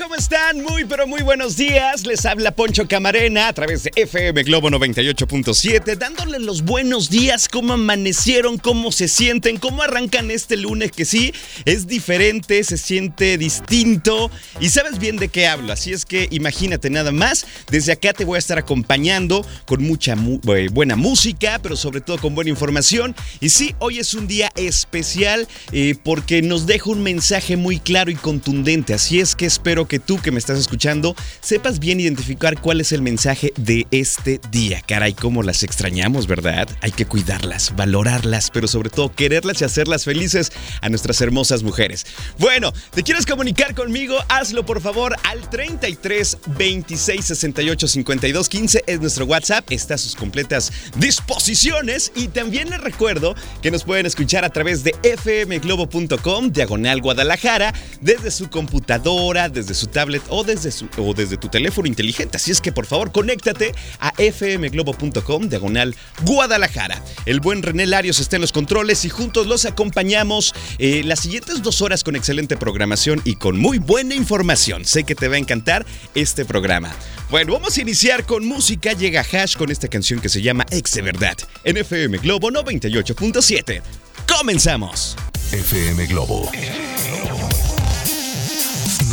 ¿cómo están? Muy, pero muy buenos días. Les habla Poncho Camarena a través de FM Globo 98.7, dándoles los buenos días, cómo amanecieron, cómo se sienten, cómo arrancan este lunes que sí es diferente, se siente distinto y sabes bien de qué hablo. Así es que imagínate nada más. Desde acá te voy a estar acompañando con mucha mu eh, buena música, pero sobre todo con buena información. Y sí, hoy es un día especial eh, porque nos deja un mensaje muy claro y contundente Así es que espero que tú que me estás escuchando sepas bien identificar cuál es el mensaje de este día. Caray, cómo las extrañamos, ¿verdad? Hay que cuidarlas, valorarlas, pero sobre todo quererlas y hacerlas felices a nuestras hermosas mujeres. Bueno, ¿te quieres comunicar conmigo? Hazlo por favor al 33 26 68 52 15 es nuestro WhatsApp, está a sus completas disposiciones y también les recuerdo que nos pueden escuchar a través de fmglobo.com diagonal Guadalajara desde su computadora, desde su tablet o desde, su, o desde tu teléfono inteligente. Así es que por favor, conéctate a fmglobo.com, diagonal Guadalajara. El buen René Larios está en los controles y juntos los acompañamos eh, las siguientes dos horas con excelente programación y con muy buena información. Sé que te va a encantar este programa. Bueno, vamos a iniciar con música. Llega Hash con esta canción que se llama Ex de Verdad en FM Globo 98.7. Comenzamos. FM Globo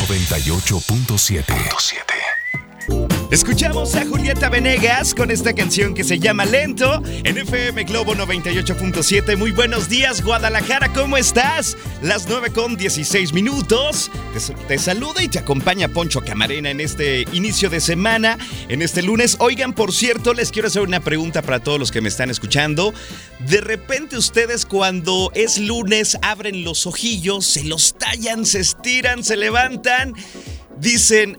98.7. Escuchamos a Julieta Venegas con esta canción que se llama Lento en FM Globo 98.7. Muy buenos días, Guadalajara, ¿cómo estás? Las 9 con 16 minutos. Te, te, saluda y te acompaña Poncho Camarena en este inicio de semana, en este lunes. Oigan, por cierto, les quiero hacer una pregunta para todos los que me están escuchando. De repente ustedes cuando es lunes abren los ojillos, se los tallan, se estiran, se levantan, dicen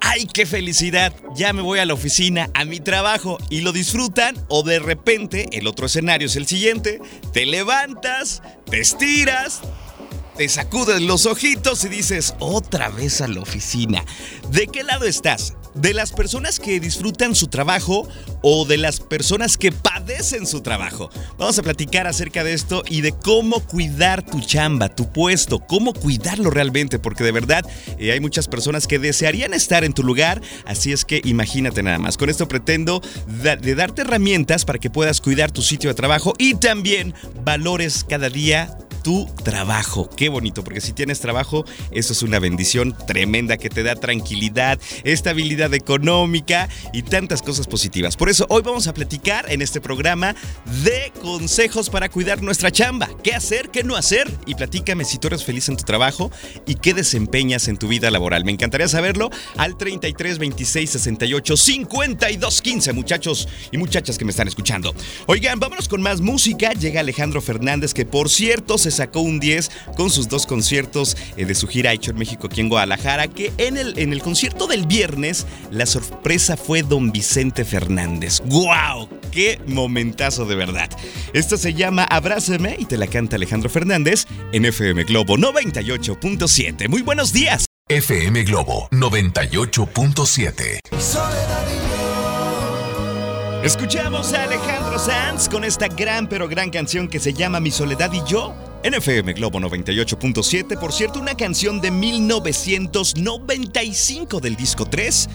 ¡ay, qué felicidad! Ya me voy a la oficina, a mi trabajo y lo disfrutan o de repente el otro escenario es el siguiente, te levantas, te estiras, te sacudes los ojitos y dices, otra vez a la oficina. ¿De qué lado estás? ¿De las personas que disfrutan su trabajo o de las personas que padecen su trabajo? Vamos a platicar acerca de esto y de cómo cuidar tu chamba, tu puesto, cómo cuidarlo realmente, porque de verdad eh, hay muchas personas que desearían estar en tu lugar, así es que imagínate nada más. Con esto pretendo de darte herramientas para que puedas cuidar tu sitio de trabajo y también valores cada día tu trabajo. Qué bonito, porque si tienes trabajo, eso es una bendición tremenda que te da tranquilidad, estabilidad económica y tantas cosas positivas. Por eso hoy vamos a platicar en este programa de consejos para cuidar nuestra chamba. ¿Qué hacer? ¿Qué no hacer? Y platícame si tú eres feliz en tu trabajo y qué desempeñas en tu vida laboral. Me encantaría saberlo al 33 26 68 52 15, muchachos y muchachas que me están escuchando. Oigan, vámonos con más música. Llega Alejandro Fernández, que por cierto se sacó un 10 con sus dos conciertos eh, de su gira hecho en México aquí en Guadalajara, que en el, en el concierto del viernes la sorpresa fue don Vicente Fernández. ¡Guau! ¡Qué momentazo de verdad! Esto se llama Abrázame y te la canta Alejandro Fernández en FM Globo 98.7. Muy buenos días. FM Globo 98.7. Escuchamos a Alejandro Sanz con esta gran pero gran canción que se llama Mi Soledad y yo. En FM Globo 98.7, por cierto, una canción de 1995 del disco 3.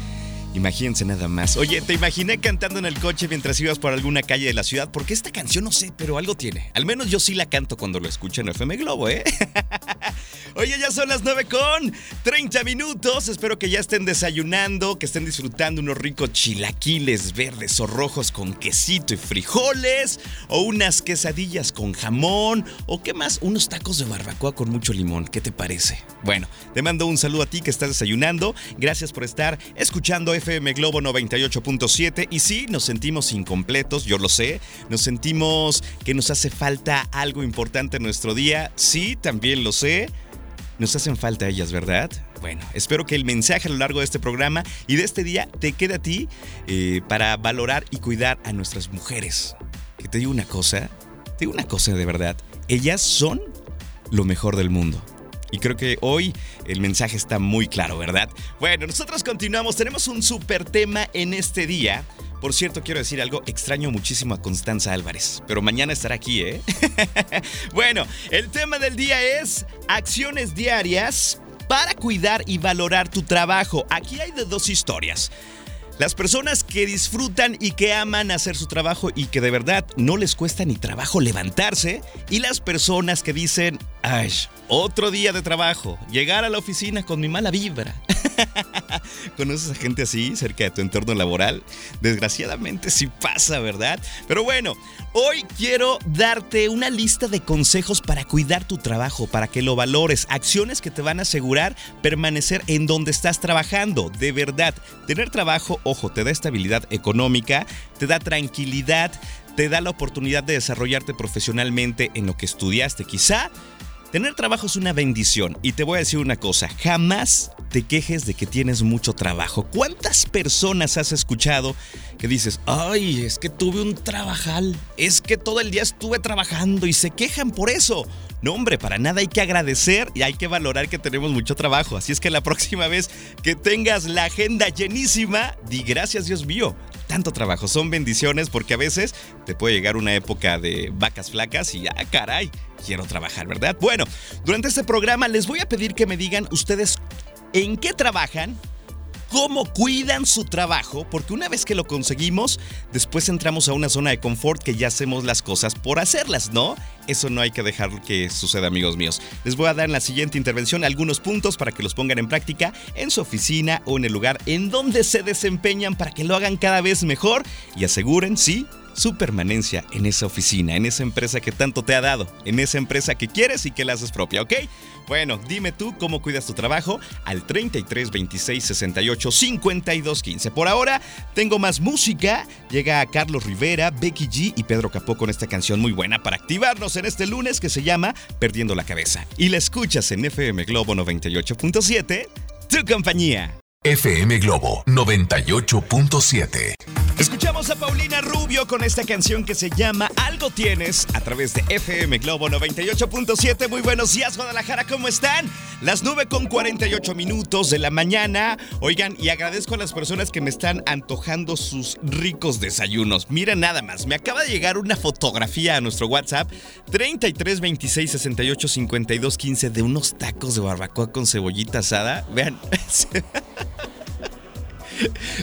Imagínense nada más. Oye, te imaginé cantando en el coche mientras ibas por alguna calle de la ciudad, porque esta canción no sé, pero algo tiene. Al menos yo sí la canto cuando lo escucho en FM Globo, ¿eh? Oye, ya son las 9 con 30 minutos. Espero que ya estén desayunando, que estén disfrutando unos ricos chilaquiles verdes o rojos con quesito y frijoles, o unas quesadillas con jamón, o qué más, unos tacos de barbacoa con mucho limón. ¿Qué te parece? Bueno, te mando un saludo a ti que estás desayunando. Gracias por estar escuchando Globo 98.7. Y sí, nos sentimos incompletos, yo lo sé. Nos sentimos que nos hace falta algo importante en nuestro día. Sí, también lo sé. Nos hacen falta ellas, ¿verdad? Bueno, espero que el mensaje a lo largo de este programa y de este día te quede a ti eh, para valorar y cuidar a nuestras mujeres. Que te digo una cosa, te digo una cosa de verdad. Ellas son lo mejor del mundo. Y creo que hoy el mensaje está muy claro, ¿verdad? Bueno, nosotros continuamos. Tenemos un super tema en este día. Por cierto, quiero decir algo, extraño muchísimo a Constanza Álvarez, pero mañana estará aquí, ¿eh? bueno, el tema del día es acciones diarias para cuidar y valorar tu trabajo. Aquí hay de dos historias. Las personas que disfrutan y que aman hacer su trabajo y que de verdad no les cuesta ni trabajo levantarse. Y las personas que dicen, ay, otro día de trabajo, llegar a la oficina con mi mala vibra. ¿Conoces a gente así cerca de tu entorno laboral? Desgraciadamente sí pasa, ¿verdad? Pero bueno, hoy quiero darte una lista de consejos para cuidar tu trabajo, para que lo valores, acciones que te van a asegurar permanecer en donde estás trabajando. De verdad, tener trabajo, ojo, te da estabilidad económica, te da tranquilidad, te da la oportunidad de desarrollarte profesionalmente en lo que estudiaste. Quizá Tener trabajo es una bendición y te voy a decir una cosa, jamás te quejes de que tienes mucho trabajo. ¿Cuántas personas has escuchado dices, ay, es que tuve un trabajal, es que todo el día estuve trabajando y se quejan por eso? No, hombre, para nada hay que agradecer y hay que valorar que tenemos mucho trabajo. Así es que la próxima vez que tengas la agenda llenísima, di gracias Dios mío. Tanto trabajo, son bendiciones porque a veces te puede llegar una época de vacas flacas y ya, caray, quiero trabajar, ¿verdad? Bueno, durante este programa les voy a pedir que me digan ustedes en qué trabajan, cómo cuidan su trabajo, porque una vez que lo conseguimos, después entramos a una zona de confort que ya hacemos las cosas por hacerlas, ¿no? Eso no hay que dejar que suceda, amigos míos. Les voy a dar en la siguiente intervención algunos puntos para que los pongan en práctica en su oficina o en el lugar en donde se desempeñan para que lo hagan cada vez mejor y aseguren, sí, su permanencia en esa oficina, en esa empresa que tanto te ha dado, en esa empresa que quieres y que la haces propia, ¿ok? Bueno, dime tú cómo cuidas tu trabajo al 33 26 68 52 15. Por ahora, tengo más música. Llega Carlos Rivera, Becky G y Pedro Capó con esta canción muy buena para activarnos en este lunes que se llama Perdiendo la Cabeza. Y la escuchas en FM Globo 98.7, tu compañía. FM Globo 98.7. Escuchamos a Paulina Rubio con esta canción que se llama Algo Tienes a través de FM Globo 98.7. Muy buenos días, Guadalajara, ¿cómo están? Las 9 con 48 minutos de la mañana. Oigan, y agradezco a las personas que me están antojando sus ricos desayunos. Mira nada más, me acaba de llegar una fotografía a nuestro WhatsApp 33 26 68 52 15 de unos tacos de barbacoa con cebollita asada. Vean.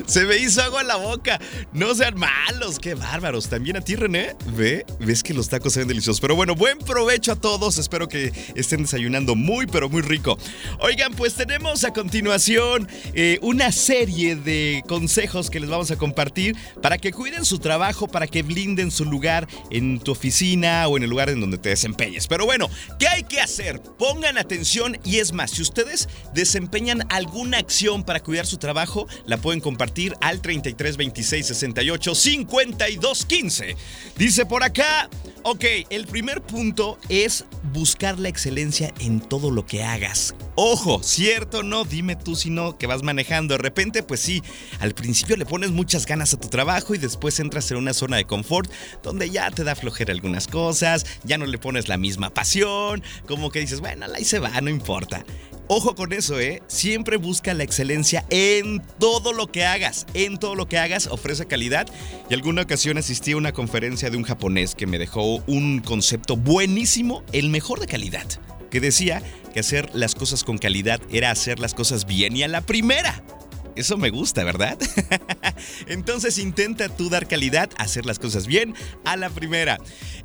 Se me hizo agua en la boca. No sean malos, qué bárbaros. También a ti, René. Ve, ves que los tacos se ven deliciosos. Pero bueno, buen provecho a todos. Espero que estén desayunando muy, pero muy rico. Oigan, pues tenemos a continuación eh, una serie de consejos que les vamos a compartir para que cuiden su trabajo, para que blinden su lugar en tu oficina o en el lugar en donde te desempeñes. Pero bueno, ¿qué hay que hacer? Pongan atención y es más, si ustedes desempeñan alguna acción para cuidar su trabajo, la pueden compartir al 33 26 68 52 15. Dice por acá, ok, el primer punto es buscar la excelencia en todo lo que hagas. Ojo, cierto, no, dime tú si no, que vas manejando. De repente, pues sí, al principio le pones muchas ganas a tu trabajo y después entras en una zona de confort donde ya te da flojera algunas cosas, ya no le pones la misma pasión, como que dices, bueno, ahí se va, no importa. Ojo con eso, ¿eh? Siempre busca la excelencia en todo lo que hagas. En todo lo que hagas ofrece calidad. Y alguna ocasión asistí a una conferencia de un japonés que me dejó un concepto buenísimo, el mejor de calidad, que decía que hacer las cosas con calidad era hacer las cosas bien y a la primera. Eso me gusta, ¿verdad? Entonces intenta tú dar calidad, hacer las cosas bien a la primera.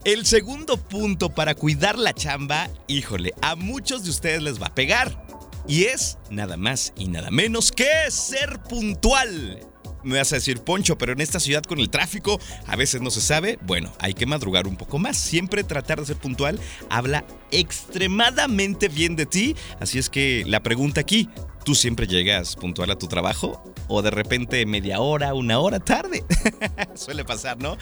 El segundo punto para cuidar la chamba, híjole, a muchos de ustedes les va a pegar. Y es nada más y nada menos que ser puntual me vas a decir, Poncho, pero en esta ciudad con el tráfico a veces no se sabe. Bueno, hay que madrugar un poco más. Siempre tratar de ser puntual habla extremadamente bien de ti. Así es que la pregunta aquí, ¿tú siempre llegas puntual a tu trabajo? ¿O de repente media hora, una hora tarde? Suele pasar, ¿no?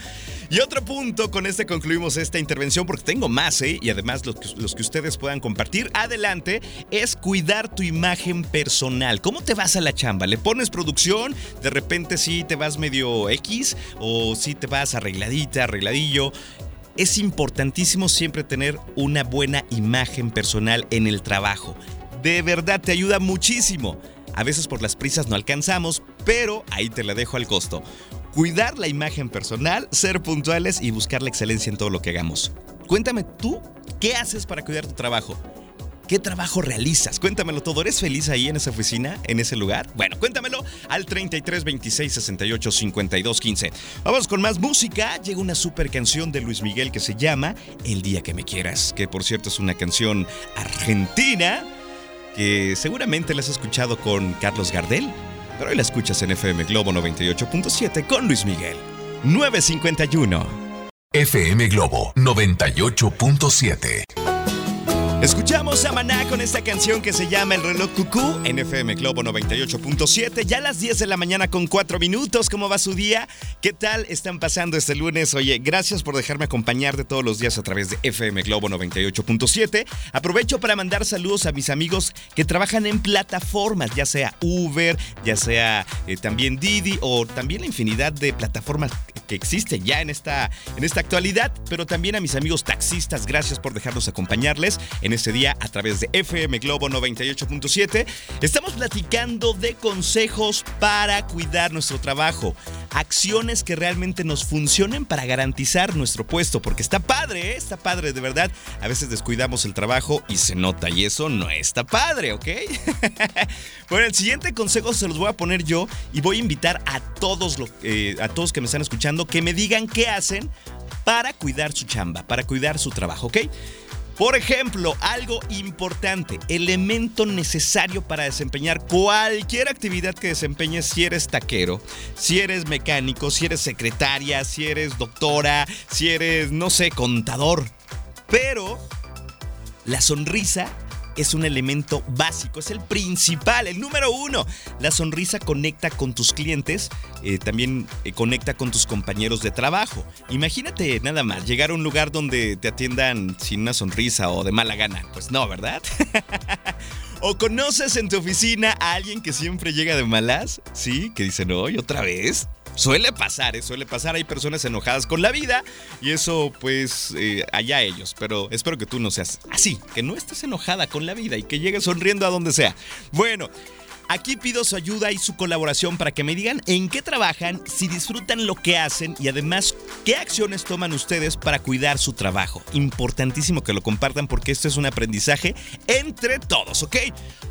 Y otro punto, con este concluimos esta intervención porque tengo más, ¿eh? Y además los que, los que ustedes puedan compartir adelante es cuidar tu imagen personal. ¿Cómo te vas a la chamba? ¿Le pones producción? De repente sí te vas medio X o sí te vas arregladita, arregladillo es importantísimo siempre tener una buena imagen personal en el trabajo. De verdad te ayuda muchísimo. A veces por las prisas no alcanzamos, pero ahí te la dejo al costo. Cuidar la imagen personal, ser puntuales y buscar la excelencia en todo lo que hagamos. Cuéntame tú, ¿qué haces para cuidar tu trabajo? ¿Qué trabajo realizas? Cuéntamelo todo. ¿Eres feliz ahí en esa oficina, en ese lugar? Bueno, cuéntamelo al 33 26 68 52 15. Vamos con más música. Llega una super canción de Luis Miguel que se llama El día que me quieras, que por cierto es una canción argentina que seguramente la has escuchado con Carlos Gardel, pero hoy la escuchas en FM Globo 98.7 con Luis Miguel. 951. FM Globo 98.7. Escuchamos a Maná con esta canción que se llama El reloj cucú en FM Globo 98.7. Ya a las 10 de la mañana con 4 minutos. ¿Cómo va su día? ¿Qué tal están pasando este lunes? Oye, gracias por dejarme acompañarte todos los días a través de FM Globo 98.7. Aprovecho para mandar saludos a mis amigos que trabajan en plataformas, ya sea Uber, ya sea eh, también Didi o también la infinidad de plataformas que existen ya en esta, en esta actualidad. Pero también a mis amigos taxistas, gracias por dejarnos acompañarles en este día a través de FM Globo 98.7. Estamos platicando de consejos para cuidar nuestro trabajo, acciones que realmente nos funcionen para garantizar nuestro puesto, porque está padre, ¿eh? está padre de verdad. A veces descuidamos el trabajo y se nota y eso no está padre, ¿ok? bueno, el siguiente consejo se los voy a poner yo y voy a invitar a todos, eh, a todos que me están escuchando que me digan qué hacen para cuidar su chamba, para cuidar su trabajo, ¿ok? Por ejemplo, algo importante, elemento necesario para desempeñar cualquier actividad que desempeñes si eres taquero, si eres mecánico, si eres secretaria, si eres doctora, si eres, no sé, contador. Pero la sonrisa es un elemento básico, es el principal, el número uno. La sonrisa conecta con tus clientes, eh, también eh, conecta con tus compañeros de trabajo. Imagínate nada más, llegar a un lugar donde te atiendan sin una sonrisa o de mala gana. Pues no, ¿verdad? ¿O conoces en tu oficina a alguien que siempre llega de malas? Sí, que dice, no, ¿y otra vez? Suele pasar, ¿eh? suele pasar. Hay personas enojadas con la vida y eso, pues, eh, allá ellos. Pero espero que tú no seas así, que no estés enojada con la vida y que llegues sonriendo a donde sea. Bueno. Aquí pido su ayuda y su colaboración para que me digan en qué trabajan, si disfrutan lo que hacen y además qué acciones toman ustedes para cuidar su trabajo. Importantísimo que lo compartan porque esto es un aprendizaje entre todos, ¿ok?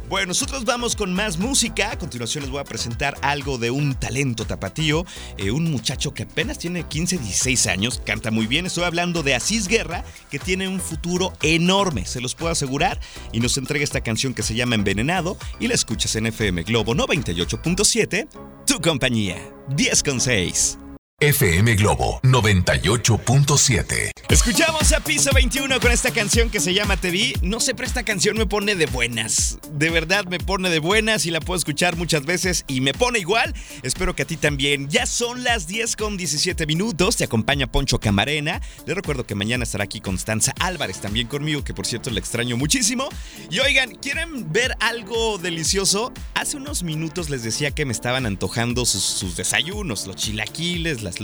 Bueno, nosotros vamos con más música. A continuación les voy a presentar algo de un talento tapatío, eh, un muchacho que apenas tiene 15, 16 años, canta muy bien. Estoy hablando de Asís Guerra, que tiene un futuro enorme, se los puedo asegurar, y nos entrega esta canción que se llama Envenenado y la escuchas en FM FM Globo 98.7, tu compañía 10 con 6. FM Globo 98.7. Escuchamos a Piso 21 con esta canción que se llama Te vi. No sé, pero esta canción me pone de buenas. De verdad me pone de buenas y la puedo escuchar muchas veces y me pone igual. Espero que a ti también. Ya son las 10 con 17 minutos. Te acompaña Poncho Camarena. Les recuerdo que mañana estará aquí Constanza Álvarez también conmigo, que por cierto le extraño muchísimo. Y oigan, ¿quieren ver algo delicioso? Hace unos minutos les decía que me estaban antojando sus, sus desayunos, los chilaquiles, las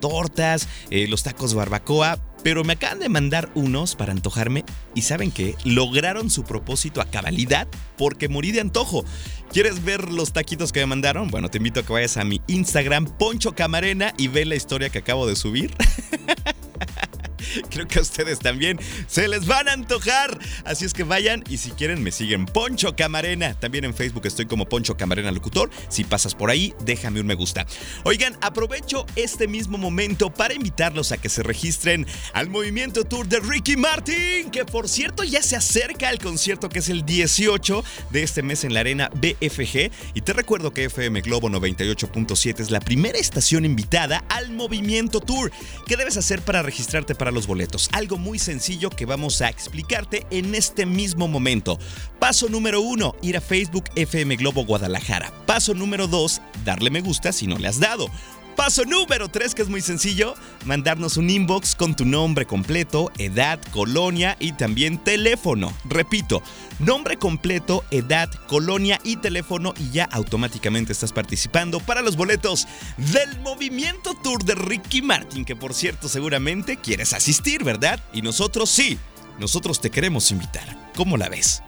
tortas, eh, los tacos barbacoa, pero me acaban de mandar unos para antojarme y saben que lograron su propósito a cabalidad porque morí de antojo. ¿Quieres ver los taquitos que me mandaron? Bueno, te invito a que vayas a mi Instagram, Poncho Camarena, y ve la historia que acabo de subir. Creo que a ustedes también se les van a antojar. Así es que vayan y si quieren me siguen Poncho Camarena. También en Facebook estoy como Poncho Camarena Locutor. Si pasas por ahí, déjame un me gusta. Oigan, aprovecho este mismo momento para invitarlos a que se registren al movimiento tour de Ricky Martin, que por cierto ya se acerca al concierto que es el 18 de este mes en la arena BFG. Y te recuerdo que FM Globo 98.7 es la primera estación invitada al movimiento tour. ¿Qué debes hacer para registrarte para los boletos? Algo muy sencillo que vamos a explicarte en este mismo momento. Paso número uno, ir a Facebook FM Globo Guadalajara. Paso número dos, darle me gusta si no le has dado. Paso número 3, que es muy sencillo, mandarnos un inbox con tu nombre completo, edad, colonia y también teléfono. Repito, nombre completo, edad, colonia y teléfono y ya automáticamente estás participando para los boletos del Movimiento Tour de Ricky Martin, que por cierto seguramente quieres asistir, ¿verdad? Y nosotros sí, nosotros te queremos invitar. ¿Cómo la ves?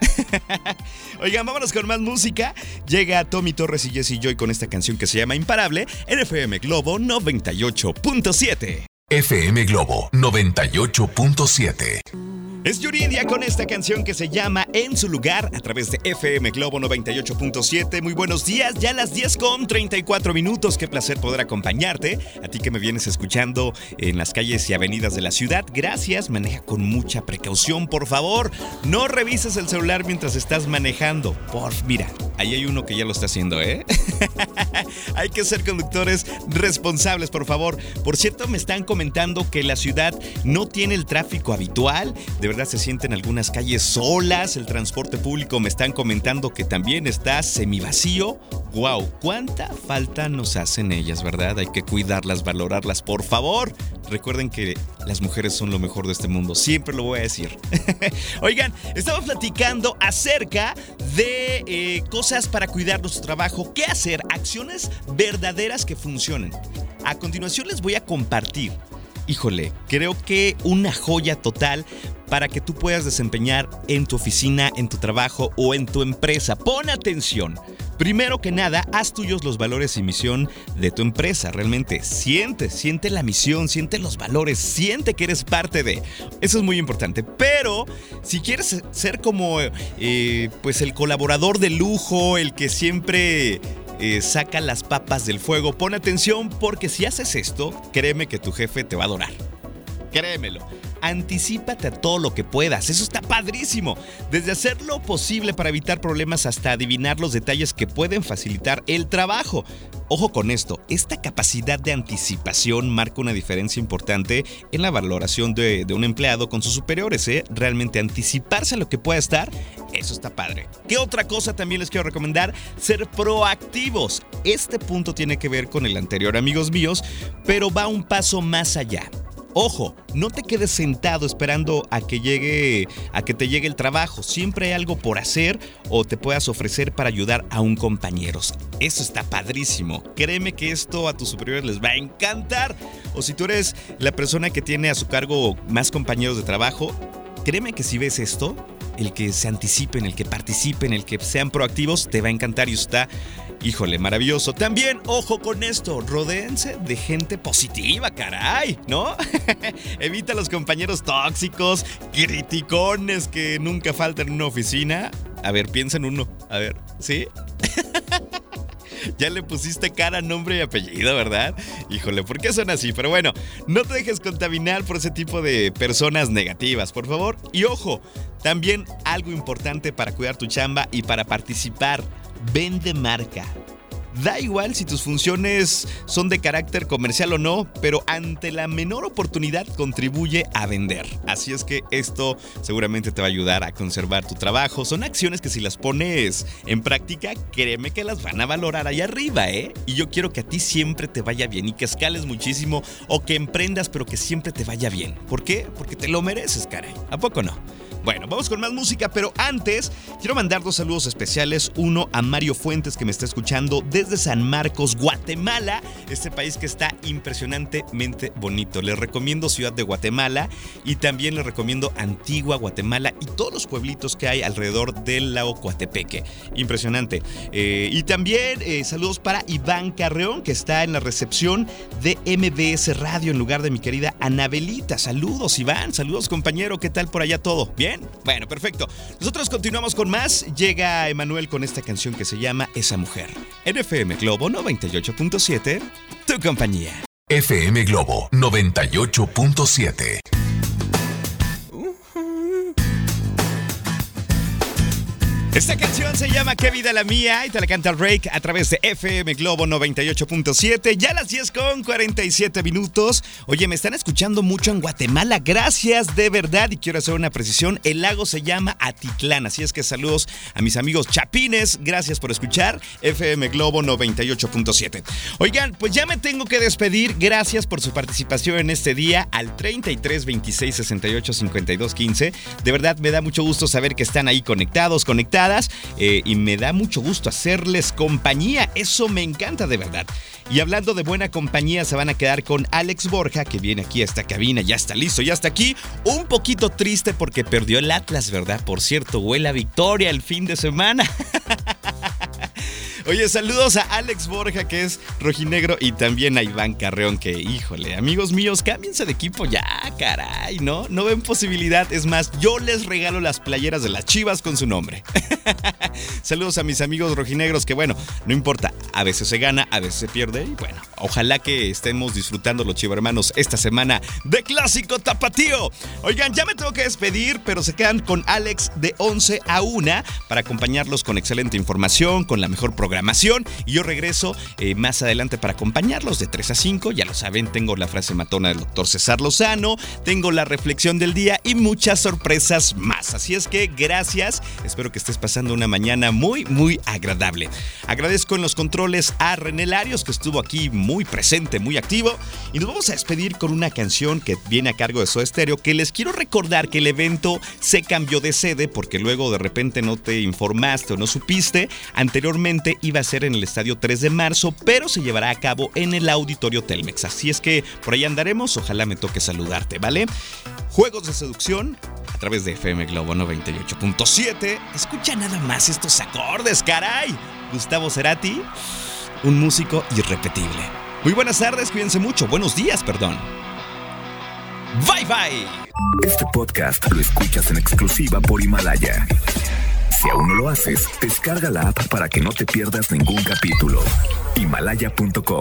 Oigan, vámonos con más música. Llega Tommy Torres y Jesse Joy con esta canción que se llama Imparable en FM Globo 98.7. FM Globo 98.7. Es Yuridia con esta canción que se llama En su lugar a través de FM Globo 98.7. Muy buenos días, ya a las 10 con 34 minutos. Qué placer poder acompañarte. A ti que me vienes escuchando en las calles y avenidas de la ciudad. Gracias, maneja con mucha precaución, por favor. No revises el celular mientras estás manejando. Por mira, ahí hay uno que ya lo está haciendo, ¿eh? hay que ser conductores responsables, por favor. Por cierto, me están comentando que la ciudad no tiene el tráfico habitual. De verdad se sienten algunas calles solas. El transporte público me están comentando que también está semivacío. ¡Wow! ¿Cuánta falta nos hacen ellas, verdad? Hay que cuidarlas, valorarlas, por favor. Recuerden que las mujeres son lo mejor de este mundo. Siempre lo voy a decir. Oigan, estamos platicando acerca de eh, cosas para cuidar nuestro trabajo. ¿Qué hacer? Acciones verdaderas que A continuación les voy a compartir híjole, creo que una joya total para que tú puedas desempeñar en tu oficina, en tu trabajo o en tu empresa. Pon atención. Primero que nada, haz tuyos los valores y misión de tu empresa. Realmente siente, siente la misión, siente los valores, siente que eres parte de. Eso es muy importante. Pero si quieres ser como eh, pues el colaborador de lujo, el que siempre eh, saca las papas del fuego, pon atención porque si haces esto, créeme que tu jefe te va a adorar. Créemelo anticípate a todo lo que puedas. Eso está padrísimo. Desde hacer lo posible para evitar problemas hasta adivinar los detalles que pueden facilitar el trabajo. Ojo con esto, esta capacidad de anticipación marca una diferencia importante en la valoración de, un empleado con sus superiores. ¿eh? Realmente anticiparse a lo que pueda estar, eso está padre. ¿Qué otra cosa también les quiero recomendar? Ser proactivos. Este punto tiene que ver con el anterior, amigos míos, pero va un paso más allá. Ojo, no te quedes sentado esperando a que llegue a que te llegue el trabajo. Siempre hay algo por hacer o te puedas ofrecer para ayudar a un compañero. Eso está padrísimo. Créeme que esto a tus superiores les va a encantar. O si tú eres la persona que tiene a su cargo más compañeros de trabajo, créeme que si ves esto, el que se anticipen, el que participen, el que sean proactivos, te va a encantar y está Híjole, maravilloso. También, ojo con esto, rodéense de gente positiva, caray, ¿no? Evita los compañeros tóxicos, criticones que nunca faltan en una oficina. A ver, piensa en uno. A ver, ¿sí? ya le pusiste cara, nombre y apellido, ¿verdad? Híjole, ¿por qué son así? Pero bueno, no te dejes contaminar por ese tipo de personas negativas, por favor. Y ojo, también algo importante para cuidar tu chamba y para participar vende marca. Da igual si tus funciones son de carácter comercial o no, pero ante la menor oportunidad contribuye a vender. Así es que esto seguramente te va a ayudar a conservar tu trabajo. Son acciones que si las pones en práctica, créeme que las van a valorar ahí arriba, ¿eh? Y yo quiero que a ti siempre te vaya bien y que escales muchísimo o que emprendas pero que siempre te vaya bien. ¿Por qué? Porque te lo mereces, caray. ¿A poco no? Bueno, vamos con más música, pero antes quiero mandar dos saludos especiales. Uno a Mario Fuentes que me está escuchando desde San Marcos, Guatemala, este país que está impresionantemente bonito. Les recomiendo Ciudad de Guatemala y también les recomiendo Antigua Guatemala y todos los pueblitos que hay alrededor del lago Coatepeque. Impresionante. Eh, y también eh, saludos para Iván Carreón que está en la recepción de MBS Radio en lugar de mi querida Anabelita. Saludos Iván, saludos compañero, ¿qué tal por allá todo? ¿Bien? Bueno, perfecto. Nosotros continuamos con más. Llega Emanuel con esta canción que se llama Esa Mujer. En FM Globo 98.7, tu compañía. FM Globo 98.7. Esta canción se llama Qué vida la mía y te la canta Rake a través de FM Globo 98.7. Ya las 10 con 47 minutos. Oye, me están escuchando mucho en Guatemala. Gracias de verdad. Y quiero hacer una precisión. El lago se llama Atitlán. Así es que saludos a mis amigos chapines. Gracias por escuchar FM Globo 98.7. Oigan, pues ya me tengo que despedir. Gracias por su participación en este día al 33 26 68 52 15. De verdad me da mucho gusto saber que están ahí conectados, conectados eh, y me da mucho gusto hacerles compañía. Eso me encanta de verdad. Y hablando de buena compañía, se van a quedar con Alex Borja, que viene aquí a esta cabina, ya está listo, ya está aquí. Un poquito triste porque perdió el Atlas, ¿verdad? Por cierto, huele a victoria el fin de semana. Oye, saludos a Alex Borja, que es rojinegro, y también a Iván Carreón, que, híjole, amigos míos, cámbiense de equipo ya, caray, ¿no? No ven posibilidad. Es más, yo les regalo las playeras de las chivas con su nombre. saludos a mis amigos rojinegros, que bueno, no importa, a veces se gana, a veces se pierde, y bueno, ojalá que estemos disfrutando los chivermanos esta semana de Clásico Tapatío. Oigan, ya me tengo que despedir, pero se quedan con Alex de 11 a 1 para acompañarlos con excelente información, con la mejor programación. Y yo regreso eh, más adelante para acompañarlos de 3 a 5. Ya lo saben, tengo la frase matona del doctor César Lozano, tengo la reflexión del día y muchas sorpresas más. Así es que gracias. Espero que estés pasando una mañana muy, muy agradable. Agradezco en los controles a René Larios, que estuvo aquí muy presente, muy activo. Y nos vamos a despedir con una canción que viene a cargo de su estéreo, que les quiero recordar que el evento se cambió de sede porque luego de repente no te informaste o no supiste. Anteriormente iba a ser en el estadio 3 de marzo, pero se llevará a cabo en el auditorio Telmex. Así es que por ahí andaremos, ojalá me toque saludarte, ¿vale? Juegos de seducción a través de FM Globo 98.7. Escucha nada más estos acordes, caray. Gustavo Cerati, un músico irrepetible. Muy buenas tardes, cuídense mucho. Buenos días, perdón. Bye bye. Este podcast lo escuchas en exclusiva por Himalaya. Si aún no lo haces, descarga la app para que no te pierdas ningún capítulo. Himalaya.com